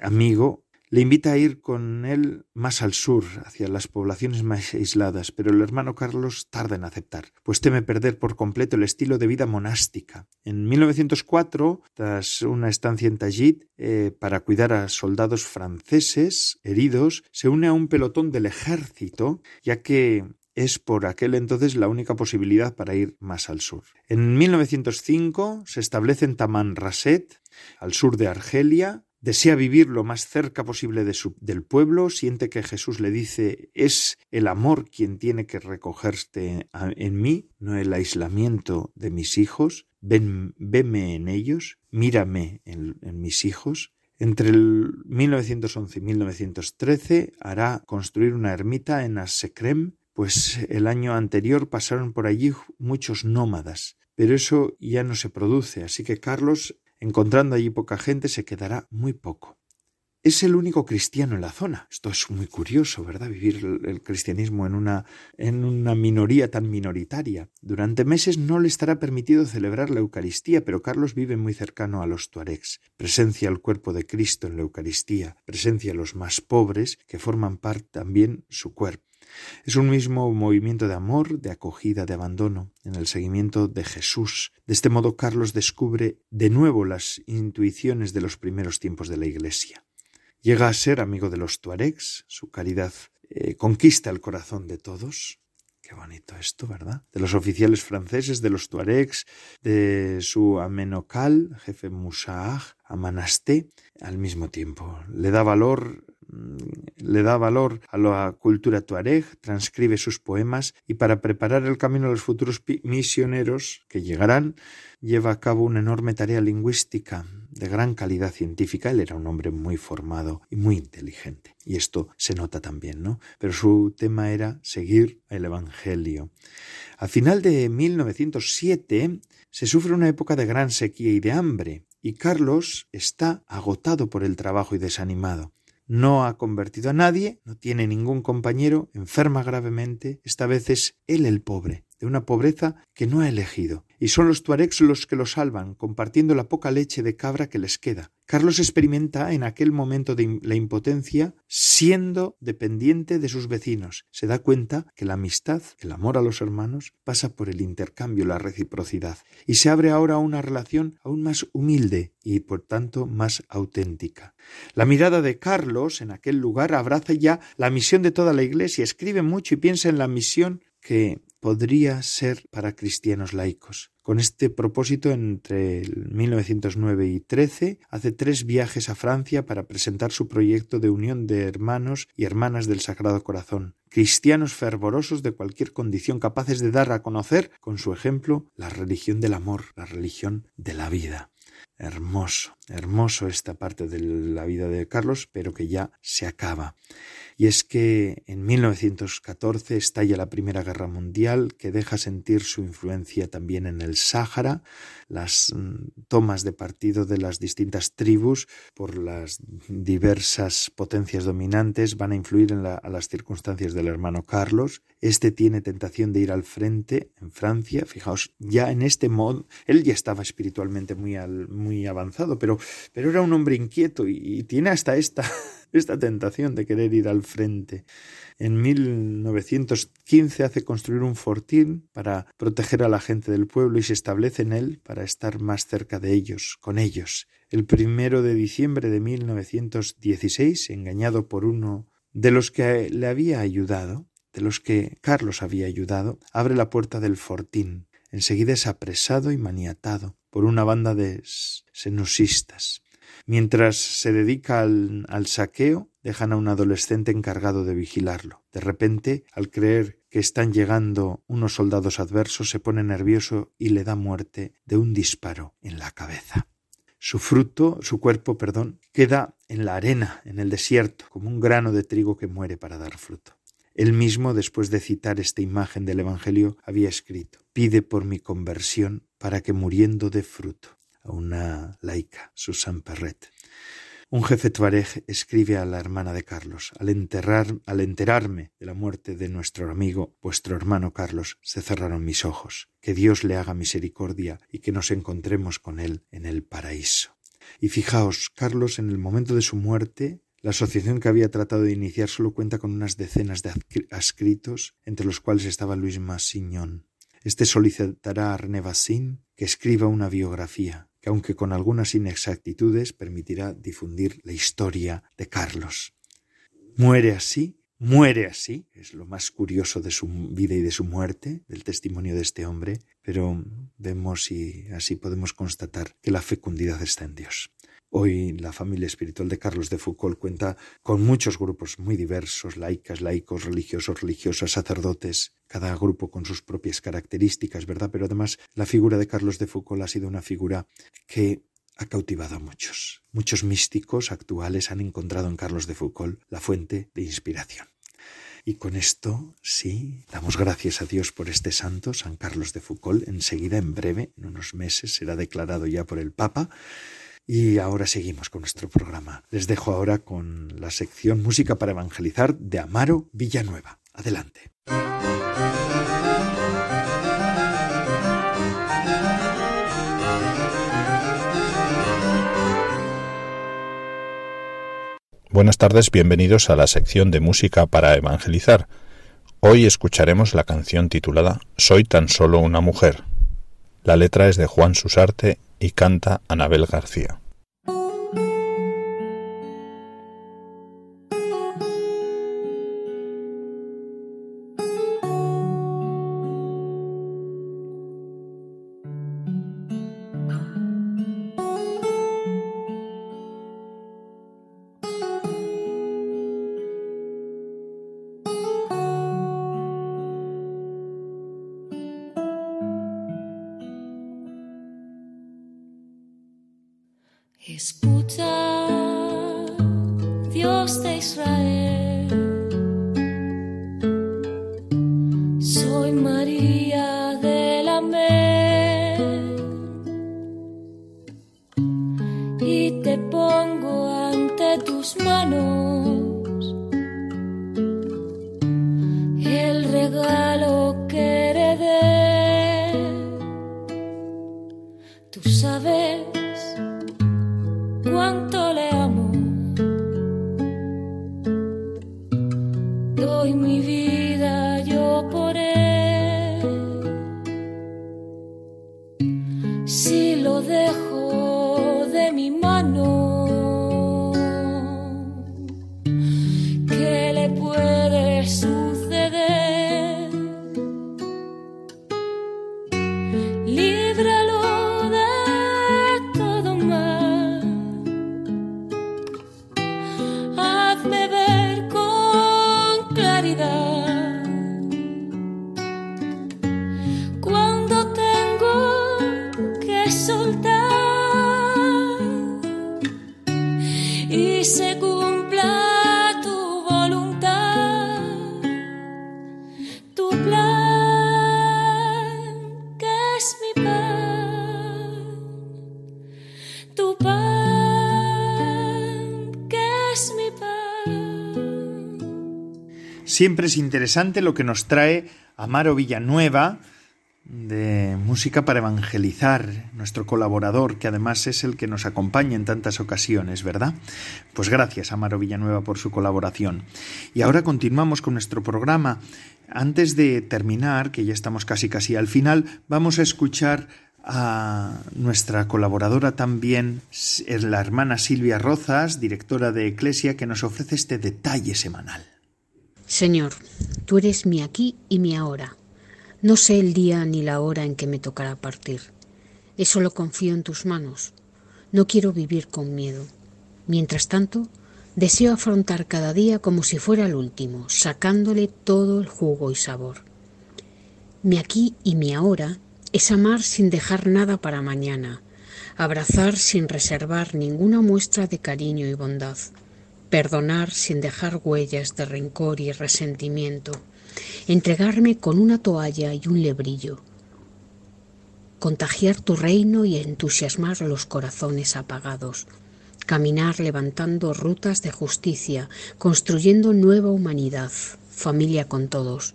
amigo le invita a ir con él más al sur, hacia las poblaciones más aisladas, pero el hermano Carlos tarda en aceptar, pues teme perder por completo el estilo de vida monástica. En 1904, tras una estancia en Tajid eh, para cuidar a soldados franceses heridos, se une a un pelotón del ejército, ya que es por aquel entonces la única posibilidad para ir más al sur. En 1905 se establece en Tamanrasset, al sur de Argelia, desea vivir lo más cerca posible de su, del pueblo, siente que Jesús le dice es el amor quien tiene que recogerte en mí, no el aislamiento de mis hijos, ven, veme en ellos, mírame en, en mis hijos. Entre el 1911 y 1913 hará construir una ermita en Asekrem, pues el año anterior pasaron por allí muchos nómadas, pero eso ya no se produce, así que Carlos encontrando allí poca gente, se quedará muy poco. Es el único cristiano en la zona. Esto es muy curioso, ¿verdad? Vivir el, cristianismo en una, en una minoría tan minoritaria. Durante meses no le estará permitido celebrar la Eucaristía, pero Carlos vive muy cercano a los tuaregs. Presencia el cuerpo de Cristo en la Eucaristía, presencia a los más pobres, que forman parte también su cuerpo. Es un mismo movimiento de amor, de acogida, de abandono, en el seguimiento de Jesús. De este modo Carlos descubre de nuevo las intuiciones de los primeros tiempos de la Iglesia. Llega a ser amigo de los tuaregs, su caridad eh, conquista el corazón de todos. Qué bonito esto, ¿verdad? De los oficiales franceses, de los tuaregs, de su amenocal, jefe Musaag, Amanasté, al mismo tiempo. Le da valor le da valor a la cultura tuareg, transcribe sus poemas y para preparar el camino a los futuros misioneros que llegarán, lleva a cabo una enorme tarea lingüística de gran calidad científica. Él era un hombre muy formado y muy inteligente. Y esto se nota también, ¿no? Pero su tema era seguir el Evangelio. A final de 1907 se sufre una época de gran sequía y de hambre, y Carlos está agotado por el trabajo y desanimado. No ha convertido a nadie, no tiene ningún compañero, enferma gravemente, esta vez es él el pobre, de una pobreza que no ha elegido, y son los tuaregs los que lo salvan, compartiendo la poca leche de cabra que les queda. Carlos experimenta en aquel momento de la impotencia siendo dependiente de sus vecinos. Se da cuenta que la amistad, el amor a los hermanos, pasa por el intercambio, la reciprocidad, y se abre ahora una relación aún más humilde y por tanto más auténtica. La mirada de Carlos en aquel lugar abraza ya la misión de toda la Iglesia, escribe mucho y piensa en la misión que podría ser para cristianos laicos. Con este propósito, entre el 1909 y 13, hace tres viajes a Francia para presentar su proyecto de unión de hermanos y hermanas del Sagrado Corazón, cristianos fervorosos de cualquier condición, capaces de dar a conocer, con su ejemplo, la religión del amor, la religión de la vida. Hermoso, hermoso esta parte de la vida de Carlos, pero que ya se acaba. Y es que en 1914 estalla la Primera Guerra Mundial, que deja sentir su influencia también en el Sáhara, las mm, tomas de partido de las distintas tribus por las diversas potencias dominantes van a influir en las circunstancias del hermano Carlos. Este tiene tentación de ir al frente en Francia. Fijaos, ya en este modo, él ya estaba espiritualmente muy al, muy avanzado, pero, pero era un hombre inquieto y, tiene hasta esta, esta tentación de querer ir al frente. En 1915 hace construir un fortín para proteger a la gente del pueblo y se establece en él para estar más cerca de ellos, con ellos. El primero de diciembre de 1916, engañado por uno de los que le había ayudado, de los que Carlos había ayudado, abre la puerta del fortín. Enseguida es apresado y maniatado por una banda de senusistas. Mientras se dedica al, saqueo, dejan a un adolescente encargado de vigilarlo. De repente, al creer que están llegando unos soldados adversos, se pone nervioso y le da muerte de un disparo en la cabeza. Su fruto, su cuerpo, perdón, queda en la arena, en el desierto, como un grano de trigo que muere para dar fruto. Él mismo, después de citar esta imagen del Evangelio, había escrito, pide por mi conversión para que muriendo dé fruto. A una laica, Susan Perret. Un jefe tuareg escribe a la hermana de Carlos, al, enterrar, al enterarme de la muerte de nuestro amigo, vuestro hermano Carlos, se cerraron mis ojos. Que Dios le haga misericordia y que nos encontremos con él en el paraíso. Y fijaos, Carlos en el momento de su muerte la asociación que había tratado de iniciar solo cuenta con unas decenas de adscritos, entre los cuales estaba Luis Massignon. Este solicitará a René que escriba una biografía, que aunque con algunas inexactitudes permitirá difundir la historia de Carlos. Muere así, muere así, es lo más curioso de su vida y de su muerte, del testimonio de este hombre, pero vemos y así podemos constatar que la fecundidad está en Dios. Hoy la familia espiritual de Carlos de Foucault cuenta con muchos grupos muy diversos, laicas, laicos, religiosos, religiosas, sacerdotes, cada grupo con sus propias características, ¿verdad? Pero además la figura de Carlos de Foucault ha sido una figura que ha cautivado a muchos. Muchos místicos actuales han encontrado en Carlos de Foucault la fuente de inspiración. Y con esto, sí, damos gracias a Dios por este santo, San Carlos de Foucault. Enseguida, en breve, en unos meses, será declarado ya por el Papa y ahora seguimos con nuestro programa. Les dejo ahora con la sección Música para Evangelizar de Amaro Villanueva. Adelante. Buenas tardes, bienvenidos a la sección de Música para Evangelizar. Hoy escucharemos la canción titulada Soy tan solo una mujer. La letra es de Juan Susarte y canta Anabel García. doy mi vida yo por Siempre es interesante lo que nos trae Amaro Villanueva, de música para evangelizar, nuestro colaborador, que además es el que nos acompaña en tantas ocasiones, ¿verdad? Pues gracias, Amaro Villanueva, por su colaboración. Y ahora continuamos con nuestro programa. Antes de terminar, que ya estamos casi casi al final, vamos a escuchar a nuestra colaboradora también, la hermana Silvia Rozas, directora de Eclesia, que nos ofrece este detalle semanal. Señor, tú eres mi aquí y mi ahora no sé el día ni la hora en que me tocará partir. Eso lo confío en tus manos. No quiero vivir con miedo. Mientras tanto, deseo afrontar cada día como si fuera el último, sacándole todo el jugo y sabor. Mi aquí y mi ahora es amar sin dejar nada para mañana, abrazar sin reservar ninguna muestra de cariño y bondad, perdonar sin dejar huellas de rencor y resentimiento, entregarme con una toalla y un lebrillo, contagiar tu reino y entusiasmar los corazones apagados, caminar levantando rutas de justicia, construyendo nueva humanidad, familia con todos.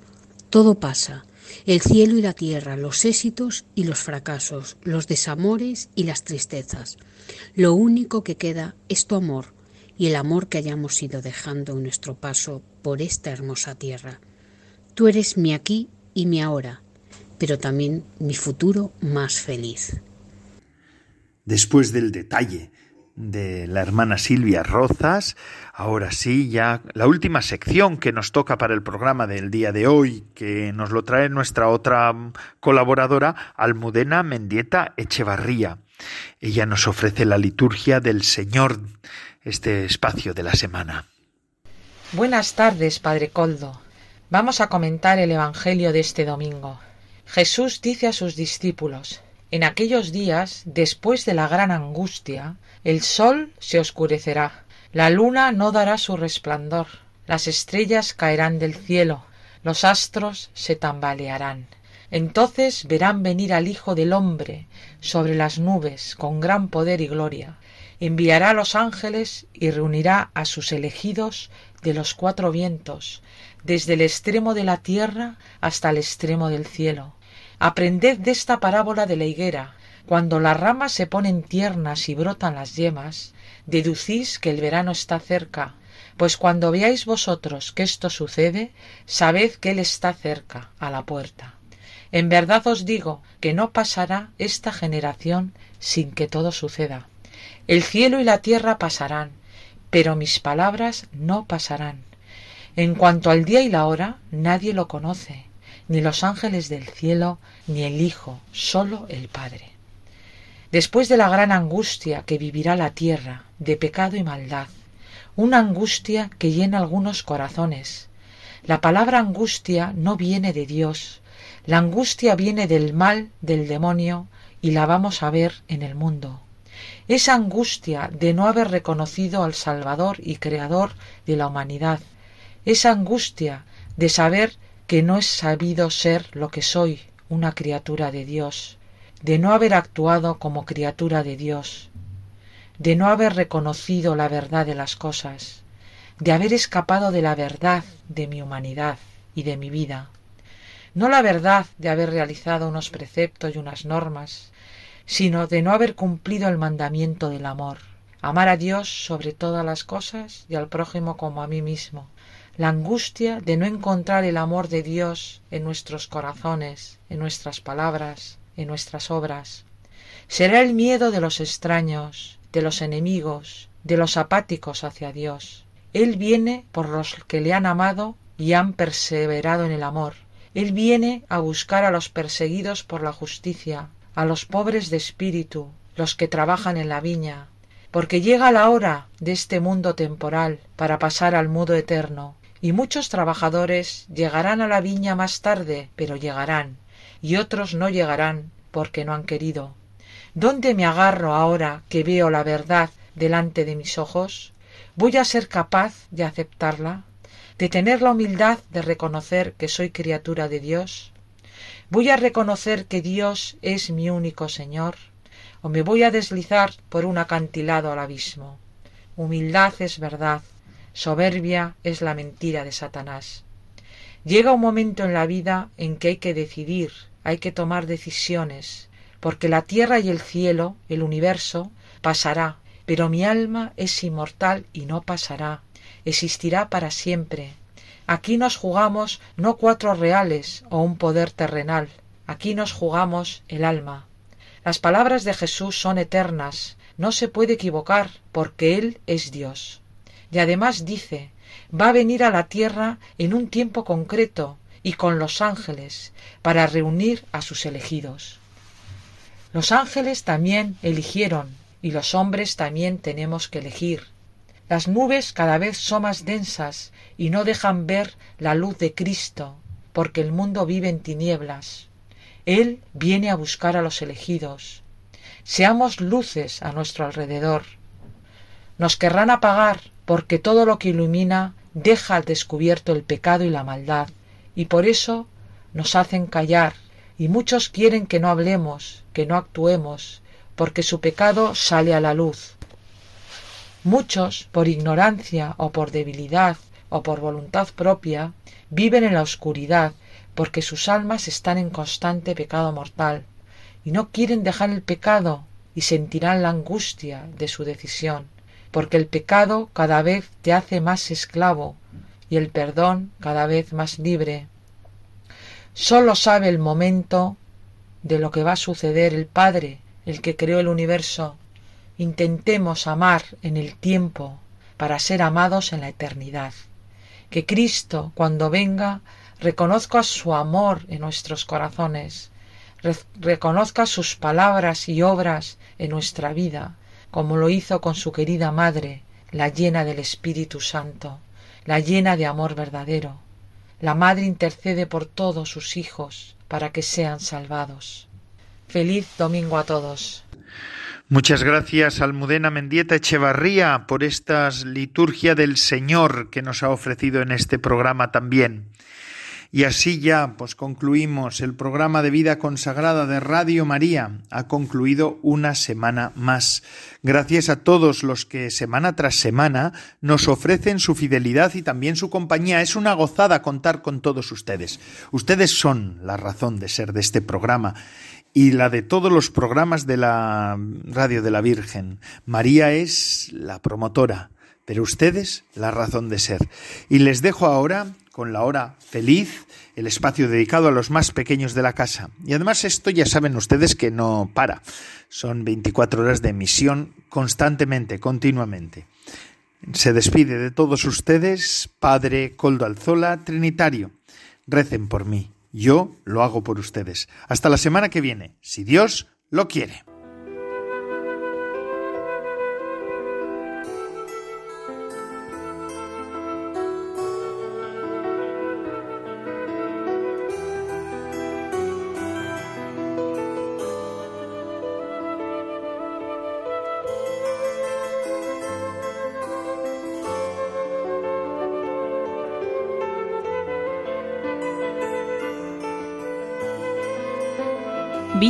Todo pasa, el cielo y la tierra, los éxitos y los fracasos, los desamores y las tristezas. Lo único que queda es tu amor y el amor que hayamos ido dejando en nuestro paso por esta hermosa tierra. Tú eres mi aquí y mi ahora, pero también mi futuro más feliz. Después del detalle de la hermana Silvia Rozas, ahora sí, ya la última sección que nos toca para el programa del día de hoy, que nos lo trae nuestra otra colaboradora, Almudena Mendieta Echevarría. Ella nos ofrece la liturgia del Señor, este espacio de la semana. Buenas tardes, Padre Coldo. Vamos a comentar el Evangelio de este domingo. Jesús dice a sus discípulos En aquellos días, después de la gran angustia, el sol se oscurecerá, la luna no dará su resplandor, las estrellas caerán del cielo, los astros se tambalearán. Entonces verán venir al Hijo del hombre sobre las nubes con gran poder y gloria. Enviará a los ángeles y reunirá a sus elegidos de los cuatro vientos, desde el extremo de la tierra hasta el extremo del cielo. Aprended de esta parábola de la higuera. Cuando las ramas se ponen tiernas y brotan las yemas, deducís que el verano está cerca, pues cuando veáis vosotros que esto sucede, sabed que Él está cerca, a la puerta. En verdad os digo que no pasará esta generación sin que todo suceda. El cielo y la tierra pasarán, pero mis palabras no pasarán. En cuanto al día y la hora, nadie lo conoce, ni los ángeles del cielo, ni el Hijo, sólo el Padre. Después de la gran angustia que vivirá la tierra, de pecado y maldad, una angustia que llena algunos corazones. La palabra angustia no viene de Dios, la angustia viene del mal del demonio y la vamos a ver en el mundo. Esa angustia de no haber reconocido al Salvador y Creador de la humanidad, esa angustia de saber que no he sabido ser lo que soy, una criatura de Dios, de no haber actuado como criatura de Dios, de no haber reconocido la verdad de las cosas, de haber escapado de la verdad de mi humanidad y de mi vida, no la verdad de haber realizado unos preceptos y unas normas, sino de no haber cumplido el mandamiento del amor, amar a Dios sobre todas las cosas y al prójimo como a mí mismo, la angustia de no encontrar el amor de Dios en nuestros corazones, en nuestras palabras, en nuestras obras. Será el miedo de los extraños, de los enemigos, de los apáticos hacia Dios. Él viene por los que le han amado y han perseverado en el amor. Él viene a buscar a los perseguidos por la justicia, a los pobres de espíritu, los que trabajan en la viña, porque llega la hora de este mundo temporal para pasar al mudo eterno, y muchos trabajadores llegarán a la viña más tarde, pero llegarán, y otros no llegarán porque no han querido. ¿Dónde me agarro ahora que veo la verdad delante de mis ojos? ¿Voy a ser capaz de aceptarla? ¿De tener la humildad de reconocer que soy criatura de Dios? ¿Voy a reconocer que Dios es mi único Señor? ¿O me voy a deslizar por un acantilado al abismo? Humildad es verdad, Soberbia es la mentira de Satanás. Llega un momento en la vida en que hay que decidir hay que tomar decisiones, porque la tierra y el cielo, el universo, pasará, pero mi alma es inmortal y no pasará, existirá para siempre. Aquí nos jugamos no cuatro reales o un poder terrenal, aquí nos jugamos el alma. Las palabras de Jesús son eternas, no se puede equivocar, porque Él es Dios. Y además dice, va a venir a la tierra en un tiempo concreto y con los ángeles, para reunir a sus elegidos. Los ángeles también eligieron y los hombres también tenemos que elegir. Las nubes cada vez son más densas y no dejan ver la luz de Cristo, porque el mundo vive en tinieblas. Él viene a buscar a los elegidos. Seamos luces a nuestro alrededor. Nos querrán apagar porque todo lo que ilumina deja al descubierto el pecado y la maldad, y por eso nos hacen callar y muchos quieren que no hablemos, que no actuemos, porque su pecado sale a la luz. Muchos, por ignorancia o por debilidad o por voluntad propia, viven en la oscuridad, porque sus almas están en constante pecado mortal, y no quieren dejar el pecado y sentirán la angustia de su decisión, porque el pecado cada vez te hace más esclavo y el perdón cada vez más libre. Sólo sabe el momento de lo que va a suceder el Padre, el que creó el universo. Intentemos amar en el tiempo para ser amados en la eternidad. Que Cristo, cuando venga, reconozca su amor en nuestros corazones, reconozca sus palabras y obras en nuestra vida, como lo hizo con su querida Madre, la llena del Espíritu Santo, la llena de amor verdadero. La Madre intercede por todos sus hijos para que sean salvados. Feliz domingo a todos. Muchas gracias, Almudena Mendieta Echevarría, por esta liturgia del Señor que nos ha ofrecido en este programa también. Y así ya, pues concluimos el programa de vida consagrada de Radio María. Ha concluido una semana más. Gracias a todos los que semana tras semana nos ofrecen su fidelidad y también su compañía. Es una gozada contar con todos ustedes. Ustedes son la razón de ser de este programa y la de todos los programas de la Radio de la Virgen. María es la promotora, pero ustedes la razón de ser. Y les dejo ahora con la hora feliz, el espacio dedicado a los más pequeños de la casa. Y además esto ya saben ustedes que no para. Son 24 horas de emisión constantemente, continuamente. Se despide de todos ustedes, Padre Coldo Alzola, Trinitario. Recen por mí. Yo lo hago por ustedes. Hasta la semana que viene, si Dios lo quiere.